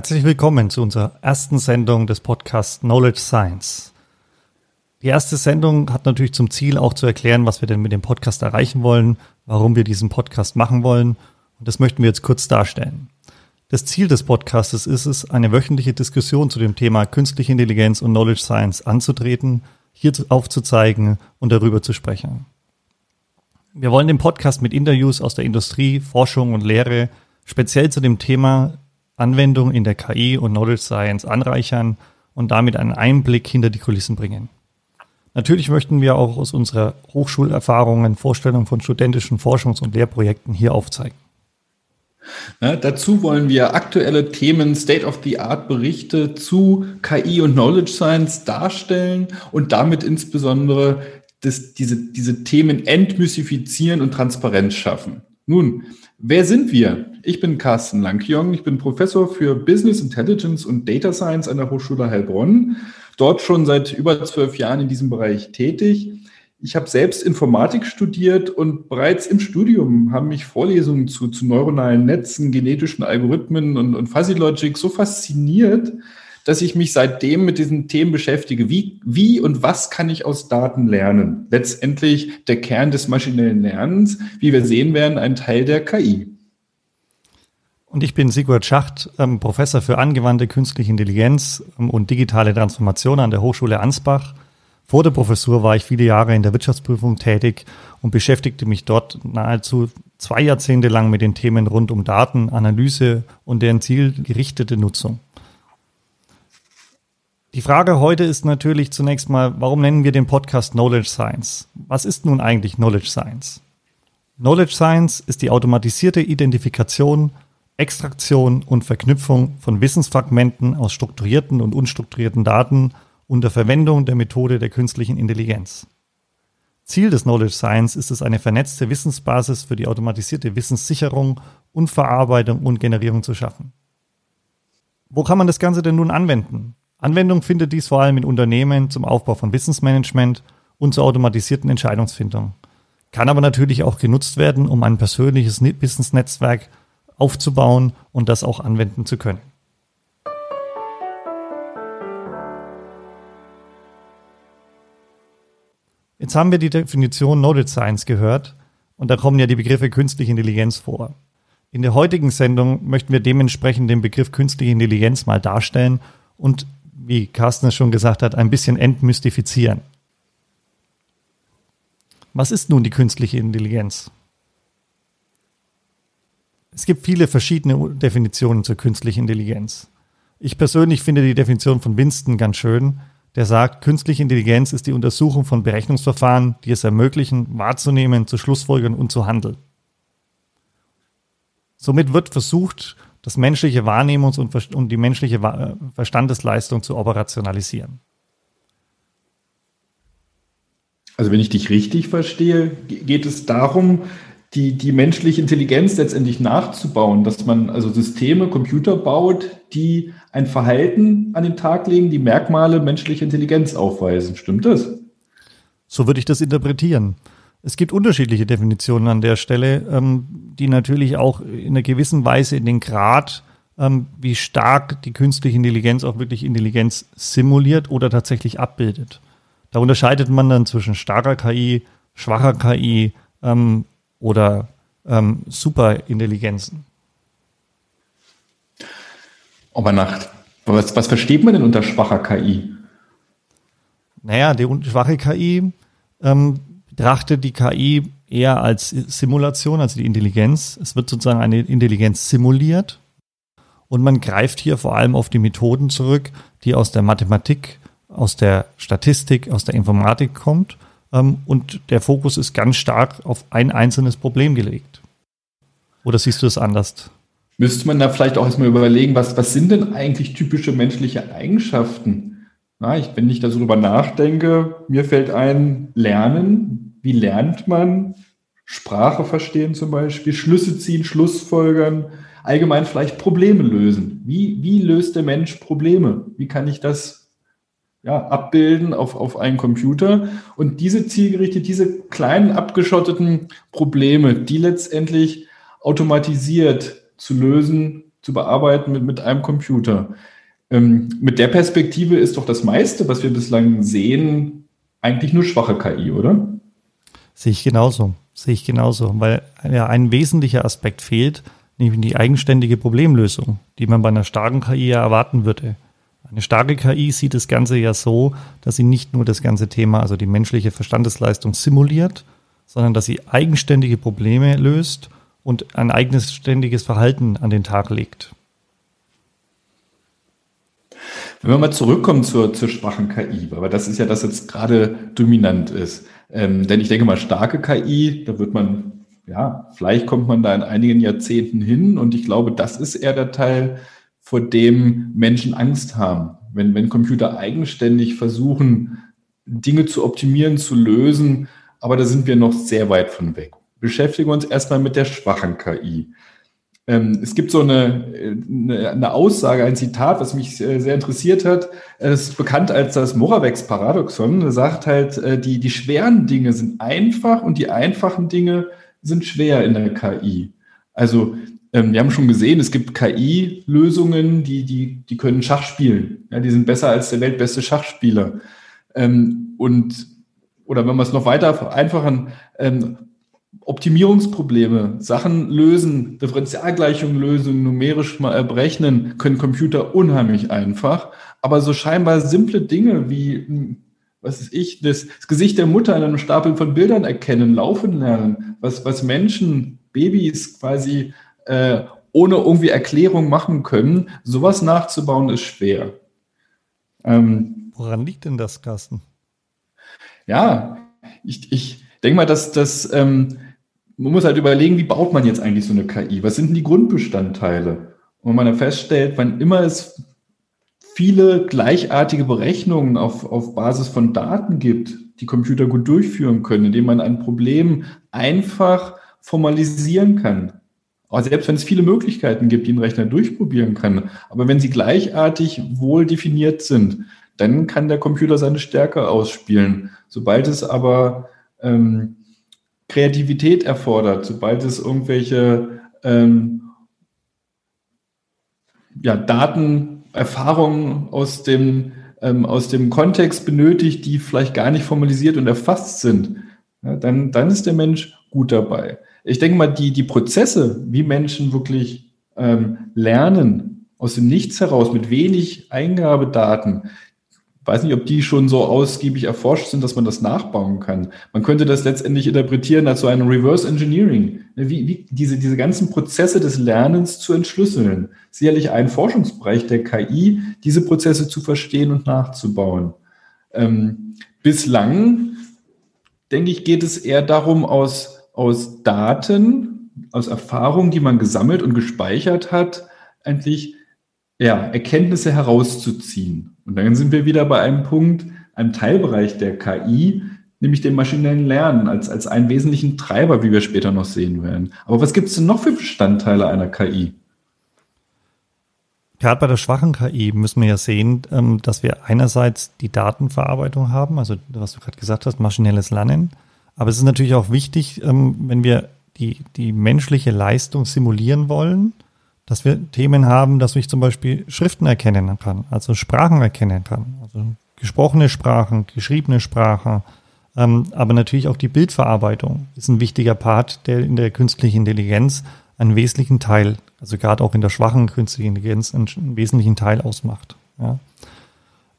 Herzlich willkommen zu unserer ersten Sendung des Podcasts Knowledge Science. Die erste Sendung hat natürlich zum Ziel auch zu erklären, was wir denn mit dem Podcast erreichen wollen, warum wir diesen Podcast machen wollen. Und das möchten wir jetzt kurz darstellen. Das Ziel des Podcasts ist es, eine wöchentliche Diskussion zu dem Thema künstliche Intelligenz und Knowledge Science anzutreten, hier aufzuzeigen und darüber zu sprechen. Wir wollen den Podcast mit Interviews aus der Industrie, Forschung und Lehre speziell zu dem Thema Anwendung in der KI und Knowledge Science anreichern und damit einen Einblick hinter die Kulissen bringen. Natürlich möchten wir auch aus unserer Hochschulerfahrungen Vorstellungen von studentischen Forschungs- und Lehrprojekten hier aufzeigen. Ja, dazu wollen wir aktuelle Themen, State-of-the-Art-Berichte zu KI und Knowledge Science darstellen und damit insbesondere das, diese, diese Themen entmystifizieren und Transparenz schaffen. Nun, wer sind wir? Ich bin Carsten Lankjong, ich bin Professor für Business Intelligence und Data Science an der Hochschule Heilbronn, dort schon seit über zwölf Jahren in diesem Bereich tätig. Ich habe selbst Informatik studiert und bereits im Studium haben mich Vorlesungen zu, zu neuronalen Netzen, genetischen Algorithmen und, und Fuzzy Logic so fasziniert, dass ich mich seitdem mit diesen Themen beschäftige. Wie, wie und was kann ich aus Daten lernen? Letztendlich der Kern des maschinellen Lernens, wie wir sehen werden, ein Teil der KI. Und ich bin Sigurd Schacht, ähm, Professor für angewandte künstliche Intelligenz ähm, und digitale Transformation an der Hochschule Ansbach. Vor der Professur war ich viele Jahre in der Wirtschaftsprüfung tätig und beschäftigte mich dort nahezu zwei Jahrzehnte lang mit den Themen rund um Daten, Analyse und deren zielgerichtete Nutzung. Die Frage heute ist natürlich zunächst mal, warum nennen wir den Podcast Knowledge Science? Was ist nun eigentlich Knowledge Science? Knowledge Science ist die automatisierte Identifikation Extraktion und Verknüpfung von Wissensfragmenten aus strukturierten und unstrukturierten Daten unter Verwendung der Methode der künstlichen Intelligenz. Ziel des Knowledge Science ist es, eine vernetzte Wissensbasis für die automatisierte Wissenssicherung und Verarbeitung und Generierung zu schaffen. Wo kann man das Ganze denn nun anwenden? Anwendung findet dies vor allem in Unternehmen zum Aufbau von Wissensmanagement und zur automatisierten Entscheidungsfindung. Kann aber natürlich auch genutzt werden, um ein persönliches Wissensnetzwerk aufzubauen und das auch anwenden zu können. Jetzt haben wir die Definition Knowledge Science gehört und da kommen ja die Begriffe künstliche Intelligenz vor. In der heutigen Sendung möchten wir dementsprechend den Begriff künstliche Intelligenz mal darstellen und, wie Carsten es schon gesagt hat, ein bisschen entmystifizieren. Was ist nun die künstliche Intelligenz? Es gibt viele verschiedene Definitionen zur künstlichen Intelligenz. Ich persönlich finde die Definition von Winston ganz schön, der sagt, künstliche Intelligenz ist die Untersuchung von Berechnungsverfahren, die es ermöglichen, wahrzunehmen, zu schlussfolgern und zu handeln. Somit wird versucht, das menschliche Wahrnehmungs- und, die menschliche Verstandesleistung zu operationalisieren. Also wenn ich dich richtig verstehe, geht es darum, die, die menschliche Intelligenz letztendlich nachzubauen, dass man also Systeme, Computer baut, die ein Verhalten an den Tag legen, die Merkmale menschlicher Intelligenz aufweisen. Stimmt das? So würde ich das interpretieren. Es gibt unterschiedliche Definitionen an der Stelle, ähm, die natürlich auch in einer gewissen Weise in den Grad, ähm, wie stark die künstliche Intelligenz auch wirklich Intelligenz simuliert oder tatsächlich abbildet. Da unterscheidet man dann zwischen starker KI, schwacher KI, ähm, oder ähm, Superintelligenzen. Aber nach, was, was versteht man denn unter schwacher KI? Naja, die schwache KI ähm, betrachtet die KI eher als Simulation, also die Intelligenz. Es wird sozusagen eine Intelligenz simuliert Und man greift hier vor allem auf die Methoden zurück, die aus der Mathematik, aus der Statistik, aus der Informatik kommt. Ähm, und der Fokus ist ganz stark auf ein einzelnes Problem gelegt. Oder siehst du es anders? Müsste man da vielleicht auch erstmal überlegen, was, was sind denn eigentlich typische menschliche Eigenschaften? Na, ich, wenn ich da so drüber nachdenke, mir fällt ein, Lernen. Wie lernt man? Sprache verstehen zum Beispiel, Schlüsse ziehen, Schlussfolgern, allgemein vielleicht Probleme lösen. Wie, wie löst der Mensch Probleme? Wie kann ich das ja, abbilden auf, auf einen Computer? Und diese zielgerichtet, diese kleinen abgeschotteten Probleme, die letztendlich automatisiert zu lösen, zu bearbeiten mit, mit einem Computer. Ähm, mit der Perspektive ist doch das meiste, was wir bislang sehen, eigentlich nur schwache KI, oder? Sehe ich genauso. Sehe ich genauso, weil ja ein wesentlicher Aspekt fehlt, nämlich die eigenständige Problemlösung, die man bei einer starken KI ja erwarten würde. Eine starke KI sieht das Ganze ja so, dass sie nicht nur das ganze Thema, also die menschliche Verstandesleistung simuliert, sondern dass sie eigenständige Probleme löst und ein eigenes ständiges Verhalten an den Tag legt. Wenn wir mal zurückkommen zur, zur schwachen KI, aber das ist ja das jetzt gerade dominant ist. Ähm, denn ich denke mal, starke KI, da wird man, ja, vielleicht kommt man da in einigen Jahrzehnten hin und ich glaube, das ist eher der Teil, vor dem Menschen Angst haben. Wenn, wenn Computer eigenständig versuchen, Dinge zu optimieren, zu lösen, aber da sind wir noch sehr weit von weg beschäftigen wir uns erstmal mit der schwachen KI. Ähm, es gibt so eine, eine, Aussage, ein Zitat, was mich sehr interessiert hat. Es ist bekannt als das Moravec's-Paradoxon. Er sagt halt, äh, die, die schweren Dinge sind einfach und die einfachen Dinge sind schwer in der KI. Also ähm, wir haben schon gesehen, es gibt KI-Lösungen, die, die, die können Schach spielen. Ja, die sind besser als der weltbeste Schachspieler. Ähm, und oder wenn wir es noch weiter vereinfachen, Optimierungsprobleme, Sachen lösen, Differentialgleichungen lösen, numerisch mal berechnen, können Computer unheimlich einfach. Aber so scheinbar simple Dinge wie, hm, was ist ich, das, das Gesicht der Mutter in einem Stapel von Bildern erkennen, laufen lernen, was, was Menschen, Babys quasi äh, ohne irgendwie Erklärung machen können, sowas nachzubauen ist schwer. Ähm, Woran liegt denn das, Carsten? Ja, ich, ich denke mal, dass das ähm, man muss halt überlegen, wie baut man jetzt eigentlich so eine KI? Was sind denn die Grundbestandteile? Und man dann feststellt, wann immer es viele gleichartige Berechnungen auf, auf Basis von Daten gibt, die Computer gut durchführen können, indem man ein Problem einfach formalisieren kann. Aber selbst wenn es viele Möglichkeiten gibt, die ein Rechner durchprobieren kann, aber wenn sie gleichartig wohl definiert sind, dann kann der Computer seine Stärke ausspielen. Sobald es aber ähm, Kreativität erfordert, sobald es irgendwelche ähm, ja, Daten, Erfahrungen aus dem, ähm, aus dem Kontext benötigt, die vielleicht gar nicht formalisiert und erfasst sind, ja, dann, dann ist der Mensch gut dabei. Ich denke mal, die, die Prozesse, wie Menschen wirklich ähm, lernen, aus dem Nichts heraus, mit wenig Eingabedaten, weiß nicht, ob die schon so ausgiebig erforscht sind, dass man das nachbauen kann. Man könnte das letztendlich interpretieren als so ein Reverse Engineering, ne, wie, wie diese, diese ganzen Prozesse des Lernens zu entschlüsseln. Sicherlich ein Forschungsbereich der KI, diese Prozesse zu verstehen und nachzubauen. Ähm, bislang, denke ich, geht es eher darum, aus, aus Daten, aus Erfahrungen, die man gesammelt und gespeichert hat, eigentlich ja, Erkenntnisse herauszuziehen. Und dann sind wir wieder bei einem Punkt, einem Teilbereich der KI, nämlich dem maschinellen Lernen als, als einen wesentlichen Treiber, wie wir später noch sehen werden. Aber was gibt es denn noch für Bestandteile einer KI? Gerade bei der schwachen KI müssen wir ja sehen, ähm, dass wir einerseits die Datenverarbeitung haben, also was du gerade gesagt hast, maschinelles Lernen. Aber es ist natürlich auch wichtig, ähm, wenn wir die, die menschliche Leistung simulieren wollen, dass wir Themen haben, dass ich zum Beispiel Schriften erkennen kann, also Sprachen erkennen kann, also gesprochene Sprachen, geschriebene Sprachen, ähm, aber natürlich auch die Bildverarbeitung ist ein wichtiger Part, der in der künstlichen Intelligenz einen wesentlichen Teil, also gerade auch in der schwachen künstlichen Intelligenz einen, wesentlichen Teil ausmacht. Ja.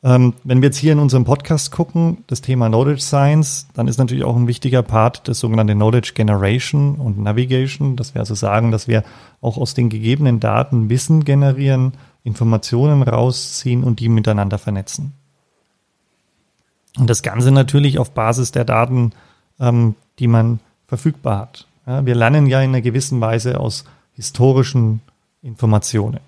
Ähm, wenn wir jetzt hier in unserem Podcast gucken, das Thema Knowledge Science, dann ist natürlich auch ein wichtiger Part das sogenannte Knowledge Generation und Navigation, dass wir also sagen, dass wir auch aus den gegebenen Daten Wissen generieren, Informationen rausziehen und die miteinander vernetzen. Und das Ganze natürlich auf Basis der Daten, ähm, die man verfügbar hat. Ja, wir lernen ja in einer gewissen Weise aus historischen Informationen.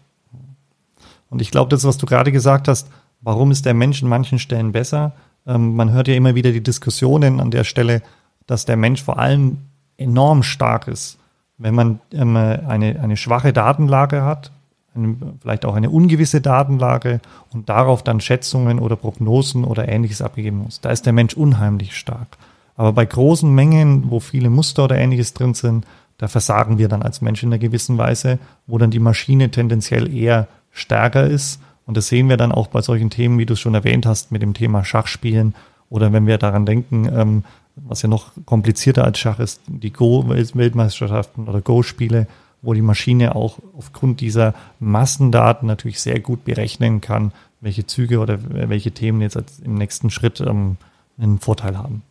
Und ich glaube, das, was du gerade gesagt hast, warum ist der Mensch in manchen Stellen besser? Ähm, man hört ja immer wieder die Diskussionen an der Stelle, dass der Mensch vor allem enorm stark ist, wenn man ähm, eine, eine schwache Datenlage hat, eine, vielleicht auch eine ungewisse Datenlage und darauf dann Schätzungen oder Prognosen oder ähnliches abgegeben muss. Da ist der Mensch unheimlich stark. Aber bei großen Mengen, wo viele Muster oder ähnliches drin sind, da versagen wir dann als Mensch in einer gewissen Weise, wo dann die Maschine tendenziell eher stärker ist. Und das sehen wir dann auch bei solchen Themen, wie du es schon erwähnt hast, mit dem Thema Schachspielen oder wenn wir daran denken, ähm, was ja noch komplizierter als Schach ist, die Go-Weltmeisterschaften oder Go-Spiele, wo die Maschine auch aufgrund dieser Massendaten natürlich sehr gut berechnen kann, welche Züge oder welche Themen jetzt im nächsten Schritt ähm, einen Vorteil haben.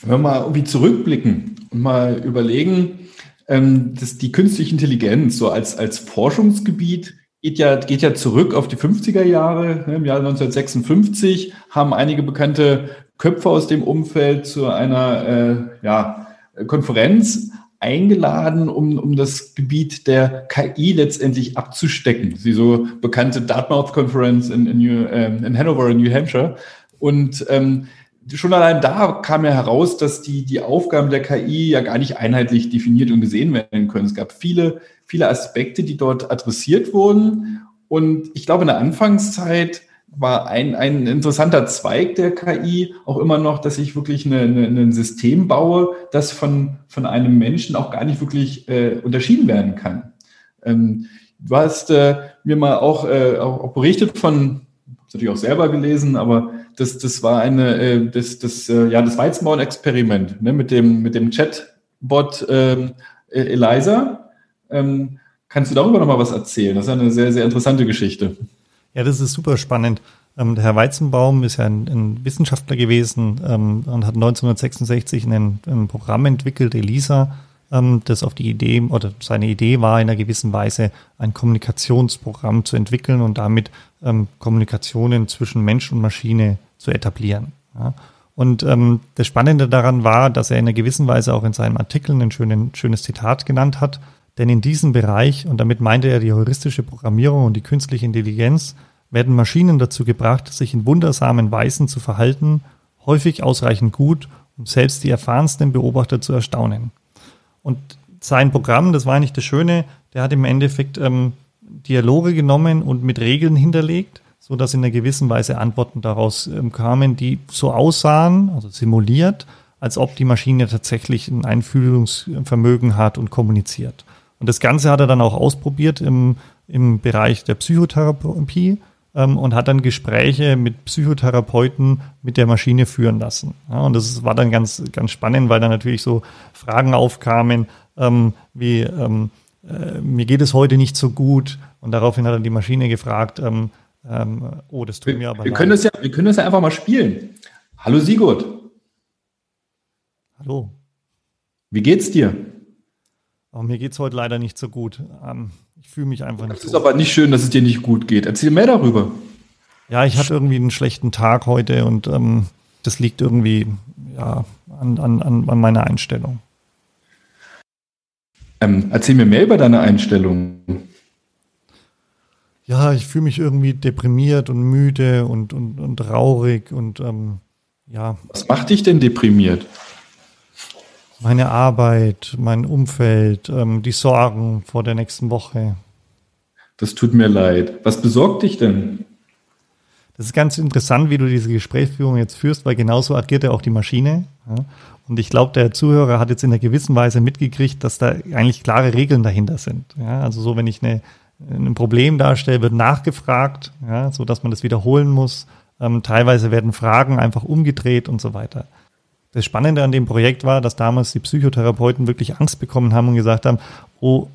Wenn wir mal irgendwie zurückblicken und mal überlegen, ähm, dass die künstliche Intelligenz so als, als Forschungsgebiet geht ja, geht ja zurück auf die 50er Jahre. Ne, Im Jahr 1956 haben einige bekannte Köpfe aus dem Umfeld zu einer äh, ja, Konferenz eingeladen, um, um das Gebiet der KI letztendlich abzustecken. Die so bekannte Dartmouth Conference in, in, New, ähm, in Hanover in New Hampshire. Und ähm, schon allein da kam ja heraus, dass die, die Aufgaben der KI ja gar nicht einheitlich definiert und gesehen werden können. Es gab viele, viele Aspekte, die dort adressiert wurden. Und ich glaube, in der Anfangszeit war ein, ein interessanter Zweig der KI auch immer noch, dass ich wirklich eine, eine, ein System baue, das von, von einem Menschen auch gar nicht wirklich äh, unterschieden werden kann. Ähm, du hast äh, mir mal auch, äh, auch, auch berichtet von, natürlich auch selber gelesen, aber das, das war eine, äh, das, das, äh, ja, das Weizenbauen-Experiment ne, mit dem, mit dem Chatbot ähm, e-, Eliza. Ähm, kannst du darüber noch mal was erzählen? Das ist eine sehr, sehr interessante Geschichte. Ja, das ist super spannend. Ähm, der Herr Weizenbaum ist ja ein, ein Wissenschaftler gewesen ähm, und hat 1966 ein, ein Programm entwickelt, ELISA, das auf die Idee oder seine Idee war, in einer gewissen Weise ein Kommunikationsprogramm zu entwickeln und damit ähm, Kommunikationen zwischen Mensch und Maschine zu etablieren. Ja. Und ähm, das Spannende daran war, dass er in einer gewissen Weise auch in seinem Artikel ein schönen, schönes Zitat genannt hat. Denn in diesem Bereich, und damit meinte er die heuristische Programmierung und die künstliche Intelligenz, werden Maschinen dazu gebracht, sich in wundersamen Weisen zu verhalten, häufig ausreichend gut, um selbst die erfahrensten Beobachter zu erstaunen. Und sein Programm, das war eigentlich das Schöne, der hat im Endeffekt ähm, Dialoge genommen und mit Regeln hinterlegt, so dass in einer gewissen Weise Antworten daraus ähm, kamen, die so aussahen, also simuliert, als ob die Maschine tatsächlich ein Einfühlungsvermögen hat und kommuniziert. Und das Ganze hat er dann auch ausprobiert im, im Bereich der Psychotherapie ähm, und hat dann Gespräche mit Psychotherapeuten mit der Maschine führen lassen. Ja, und das war dann ganz, ganz spannend, weil dann natürlich so Fragen aufkamen, ähm, wie ähm, äh, mir geht es heute nicht so gut. Und daraufhin hat er die Maschine gefragt, ähm, ähm, oh, das tut mir aber wir leid. Können das ja, wir können das ja einfach mal spielen. Hallo Sigurd. Hallo. Wie geht's dir? Oh, mir geht's heute leider nicht so gut. Ähm, ich fühle mich einfach nicht. Es ist aber nicht schön, dass es dir nicht gut geht. Erzähl mehr darüber. Ja, ich hatte irgendwie einen schlechten Tag heute und ähm, das liegt irgendwie ja, an, an, an meiner Einstellung. Ähm, erzähl mir mehr über deine Einstellung. Ja, ich fühle mich irgendwie deprimiert und müde und, und, und traurig und ähm, ja. Was macht dich denn deprimiert? Meine Arbeit, mein Umfeld, ähm, die Sorgen vor der nächsten Woche. Das tut mir leid. Was besorgt dich denn? Das ist ganz interessant, wie du diese Gesprächsführung jetzt führst, weil genauso agiert ja auch die Maschine. Ja? Und ich glaube, der Zuhörer hat jetzt in einer gewissen Weise mitgekriegt, dass da eigentlich klare Regeln dahinter sind. Ja, also so, wenn ich eine, ein Problem darstelle, wird nachgefragt, ja, so dass man das wiederholen muss. Ähm, teilweise werden Fragen einfach umgedreht und so weiter. Das Spannende an dem Projekt war, dass damals die Psychotherapeuten wirklich Angst bekommen haben und gesagt haben, oh,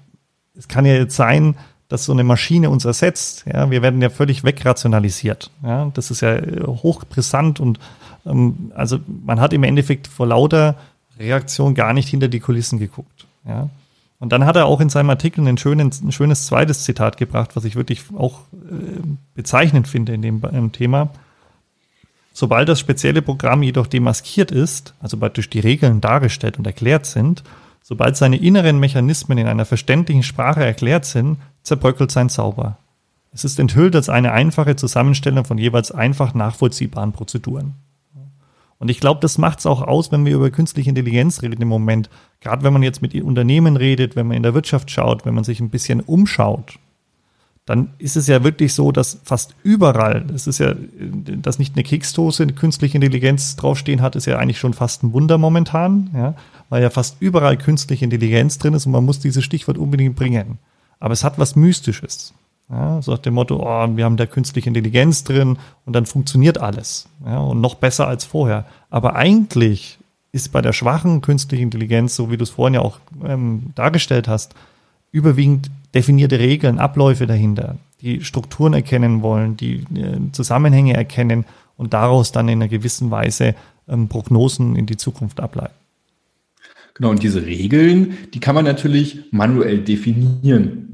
es kann ja jetzt sein, dass so eine Maschine uns ersetzt. Ja, wir werden ja völlig wegrationalisiert. Ja, das ist ja äh, hochbrisant und ähm, also man hat im Endeffekt vor lauter Reaktion gar nicht hinter die Kulissen geguckt. Ja. Und dann hat er auch in seinem Artikel ein, schönen, ein schönes zweites Zitat gebracht, was ich wirklich auch äh, bezeichnend finde in dem im Thema. Sobald das spezielle Programm jedoch demaskiert ist, also praktisch die Regeln dargestellt und erklärt sind, sobald seine inneren Mechanismen in einer verständlichen Sprache erklärt sind, zerbröckelt sein Zauber. Es ist enthüllt als eine einfache Zusammenstellung von jeweils einfach nachvollziehbaren Prozeduren. Und ich glaube, das macht es auch aus, wenn wir über künstliche Intelligenz reden im Moment. Gerade wenn man jetzt mit Unternehmen redet, wenn man in der Wirtschaft schaut, wenn man sich ein bisschen umschaut, dann ist es ja wirklich so, dass fast überall, das ist ja, dass nicht eine Keksdose künstliche Intelligenz draufstehen hat, ist ja eigentlich schon fast ein Wunder momentan, ja, weil ja fast überall künstliche Intelligenz drin ist und man muss dieses Stichwort unbedingt bringen. Aber es hat was Mystisches. Ja, so nach dem Motto, oh, wir haben da künstliche Intelligenz drin und dann funktioniert alles. Ja, und noch besser als vorher. Aber eigentlich ist bei der schwachen künstlichen Intelligenz, so wie du es vorhin ja auch ähm, dargestellt hast, überwiegend definierte Regeln, Abläufe dahinter, die Strukturen erkennen wollen, die äh, Zusammenhänge erkennen und daraus dann in einer gewissen Weise ähm, Prognosen in die Zukunft ableiten. Genau, und diese Regeln, die kann man natürlich manuell definieren.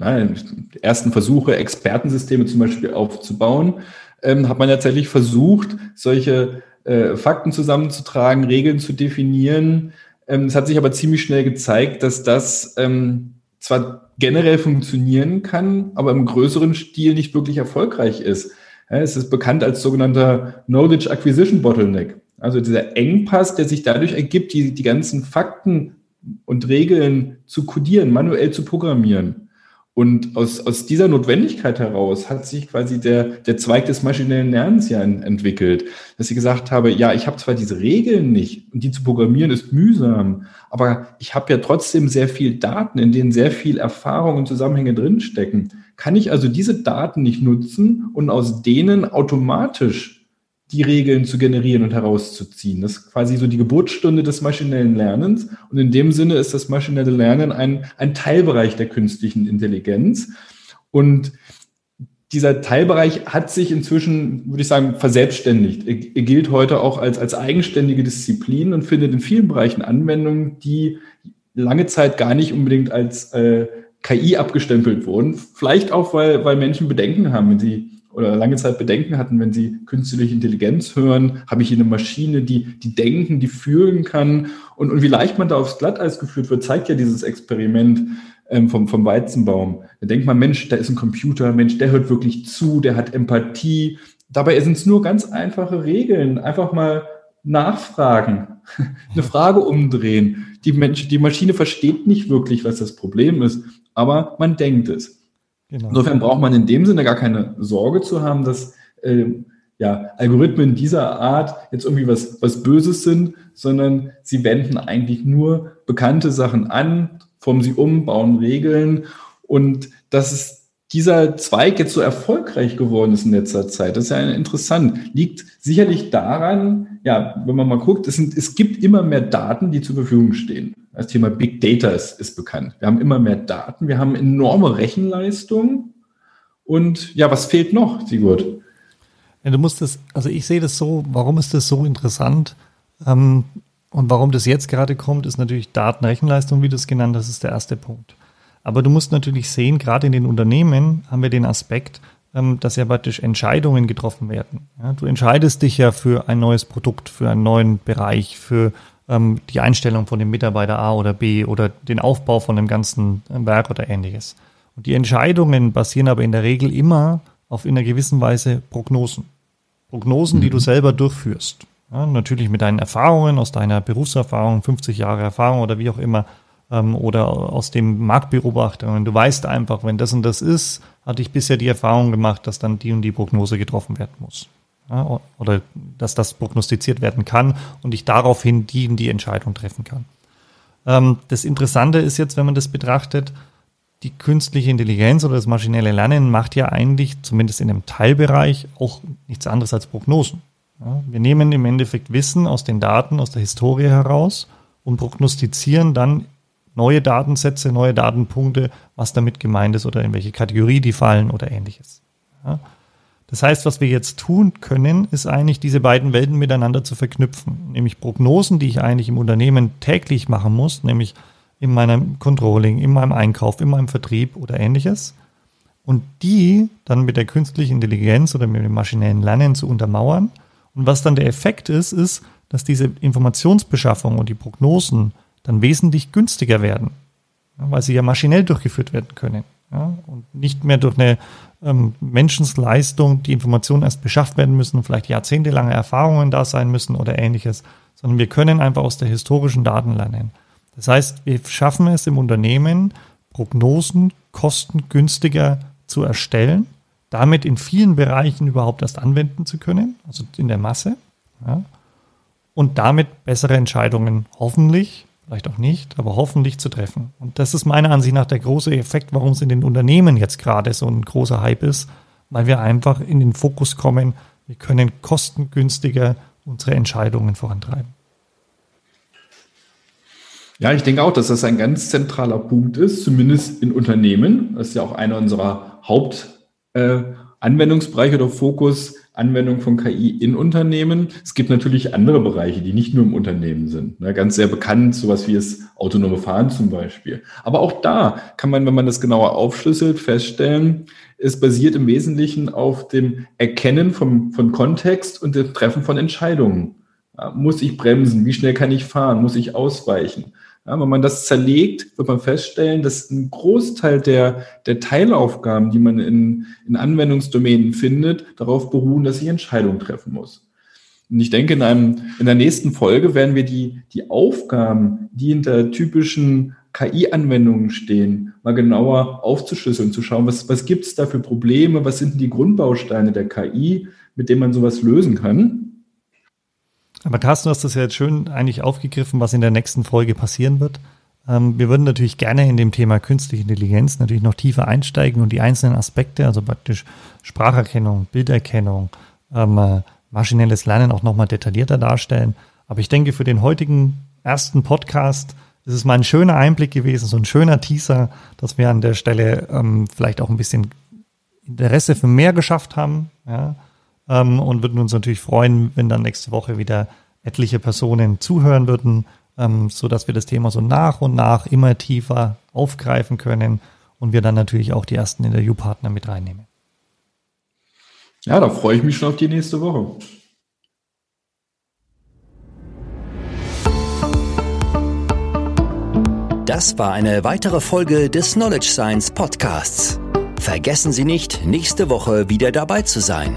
Die ersten Versuche, Expertensysteme zum Beispiel aufzubauen, ähm, hat man tatsächlich versucht, solche äh, Fakten zusammenzutragen, Regeln zu definieren. Ähm, es hat sich aber ziemlich schnell gezeigt, dass das ähm, zwar generell funktionieren kann, aber im größeren Stil nicht wirklich erfolgreich ist. Es ist bekannt als sogenannter Knowledge Acquisition Bottleneck. Also dieser Engpass, der sich dadurch ergibt, die, die ganzen Fakten und Regeln zu codieren, manuell zu programmieren. Und aus, aus dieser Notwendigkeit heraus hat sich quasi der, der Zweig des maschinellen Lernens ja entwickelt, dass ich gesagt habe, ja, ich habe zwar diese Regeln nicht und die zu programmieren ist mühsam, aber ich habe ja trotzdem sehr viel Daten, in denen sehr viel Erfahrung und Zusammenhänge drinstecken. Kann ich also diese Daten nicht nutzen und aus denen automatisch die Regeln zu generieren und herauszuziehen. Das ist quasi so die Geburtsstunde des maschinellen Lernens. Und in dem Sinne ist das maschinelle Lernen ein, ein Teilbereich der künstlichen Intelligenz. Und dieser Teilbereich hat sich inzwischen, würde ich sagen, verselbstständigt. Er, gilt heute auch als, als eigenständige Disziplin und findet in vielen Bereichen Anwendungen, die lange Zeit gar nicht unbedingt als äh, KI abgestempelt wurden. Vielleicht auch, weil, weil Menschen Bedenken haben, wenn sie oder lange Zeit Bedenken hatten, wenn sie künstliche Intelligenz hören, habe ich hier eine Maschine, die, die denken, die fühlen kann. Und, und wie leicht man da aufs Glatteis geführt wird, zeigt ja dieses Experiment ähm, vom, vom Weizenbaum. Da denkt man, Mensch, da ist ein Computer, Mensch, der hört wirklich zu, der hat Empathie. Dabei sind es nur ganz einfache Regeln. Einfach mal nachfragen, eine Frage umdrehen. Die, Mensch, die Maschine versteht nicht wirklich, was das Problem ist, aber man denkt es. Genau. Insofern braucht man in dem Sinne gar keine Sorge zu haben, dass äh, ja, Algorithmen dieser Art jetzt irgendwie was, was Böses sind, sondern sie wenden eigentlich nur bekannte Sachen an, formen sie um, bauen Regeln und dass es dieser Zweig jetzt so erfolgreich geworden ist in letzter Zeit, das ist ja interessant. Liegt sicherlich daran, ja, wenn man mal guckt, es, sind, es gibt immer mehr Daten, die zur Verfügung stehen. Das Thema Big Data ist, ist bekannt. Wir haben immer mehr Daten, wir haben enorme Rechenleistung. Und ja, was fehlt noch, Sigurd? Ja, du musst das, also ich sehe das so, warum ist das so interessant? Ähm, und warum das jetzt gerade kommt, ist natürlich Datenrechenleistung, wie du es genannt hast, ist der erste Punkt. Aber du musst natürlich sehen, gerade in den Unternehmen haben wir den Aspekt, ähm, dass ja praktisch Entscheidungen getroffen werden. Ja, du entscheidest dich ja für ein neues Produkt, für einen neuen Bereich, für ähm, die Einstellung von dem Mitarbeiter A oder B oder den Aufbau von dem ganzen äh, Werk oder ähnliches. Und die Entscheidungen basieren aber in der Regel immer auf in einer gewissen Weise Prognosen. Prognosen, mhm. die du mhm. selber durchführst. Ja, natürlich mit deinen Erfahrungen, aus deiner Berufserfahrung, 50 Jahre Erfahrung oder wie auch immer, ähm, oder aus dem Marktbeobachtungen. Du weißt einfach, wenn das und das ist, hatte ich bisher die Erfahrung gemacht, dass dann die und die Prognose getroffen werden muss ja, oder dass das prognostiziert werden kann und ich daraufhin die, die Entscheidung treffen kann. Ähm, das Interessante ist jetzt, wenn man das betrachtet, die künstliche Intelligenz oder das maschinelle Lernen macht ja eigentlich, zumindest in dem Teilbereich, auch nichts anderes als Prognosen. Ja, wir nehmen im Endeffekt Wissen aus den Daten, aus der Historie heraus und prognostizieren dann neue Datensätze, neue Datenpunkte, was damit gemeint ist oder in welche Kategorie die fallen oder ähnliches. Ja. Das heißt, was wir jetzt tun können, ist eigentlich diese beiden Welten miteinander zu verknüpfen. Nämlich Prognosen, die ich eigentlich im Unternehmen täglich machen muss, nämlich in meinem Controlling, in meinem Einkauf, in meinem Vertrieb oder ähnliches. Und die dann mit der künstlichen Intelligenz oder mit dem maschinellen Lernen zu untermauern. Und was dann der Effekt ist, ist, dass diese Informationsbeschaffung und die Prognosen dann wesentlich günstiger werden, weil sie ja maschinell durchgeführt werden können. Ja, und nicht mehr durch eine ähm, Menschensleistung die Informationen erst beschafft werden müssen vielleicht jahrzehntelange Erfahrungen da sein müssen oder ähnliches, sondern wir können einfach aus der historischen Daten lernen. Das heißt, wir schaffen es im Unternehmen, Prognosen kostengünstiger zu erstellen, damit in vielen Bereichen überhaupt erst anwenden zu können, also in der Masse, ja, und damit bessere Entscheidungen hoffentlich vielleicht auch nicht, aber hoffentlich zu treffen. Und das ist meiner Ansicht nach der große Effekt, warum es in den Unternehmen jetzt gerade so ein großer Hype ist, weil wir einfach in den Fokus kommen, wir können kostengünstiger unsere Entscheidungen vorantreiben. Ja, ich denke auch, dass das ein ganz zentraler Punkt ist, zumindest in Unternehmen. Das ist ja auch einer unserer Hauptanwendungsbereiche äh, oder Fokus, Anwendung von KI in Unternehmen. Es gibt natürlich andere Bereiche, die nicht nur im Unternehmen sind. Ne, ganz sehr bekannt, sowas wie das autonome Fahren zum Beispiel. Aber auch da kann man, wenn man das genauer aufschlüsselt, feststellen, es basiert im Wesentlichen auf dem Erkennen vom, von Kontext und dem Treffen von Entscheidungen. Muss ich bremsen? Wie schnell kann ich fahren? Muss ich ausweichen? Ja, wenn man das zerlegt, wird man feststellen, dass ein Großteil der, der Teilaufgaben, die man in, in Anwendungsdomänen findet, darauf beruhen, dass ich Entscheidungen treffen muss. Und ich denke, in, einem, in der nächsten Folge werden wir die, die Aufgaben, die hinter typischen KI-Anwendungen stehen, mal genauer aufzuschlüsseln, zu schauen, was, was gibt es da für Probleme, was sind die Grundbausteine der KI, mit denen man sowas lösen kann. Aber Carsten, du hast das ja jetzt schön eigentlich aufgegriffen, was in der nächsten Folge passieren wird. Ähm, wir würden natürlich gerne in dem Thema künstliche Intelligenz natürlich noch tiefer einsteigen und die einzelnen Aspekte, also praktisch Spracherkennung, Bilderkennung, ähm, äh, maschinelles Lernen auch nochmal detaillierter darstellen. Aber ich denke, für den heutigen ersten Podcast ist es mal ein schöner Einblick gewesen, so ein schöner Teaser, dass wir an der Stelle ähm, vielleicht auch ein bisschen Interesse für mehr geschafft haben. Ja ähm, und würden uns natürlich freuen, wenn dann nächste Woche wieder etliche Personen zuhören würden, ähm, so dass wir das Thema so nach und nach immer tiefer aufgreifen können und wir dann natürlich auch die ersten Interviewpartner mit reinnehmen. Ja, da freue ich mich schon auf die nächste Woche. Das war eine weitere Folge des Knowledge Science Podcasts. Vergessen Sie nicht, nächste Woche wieder dabei zu sein.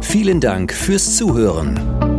Vielen Dank fürs Zuhören.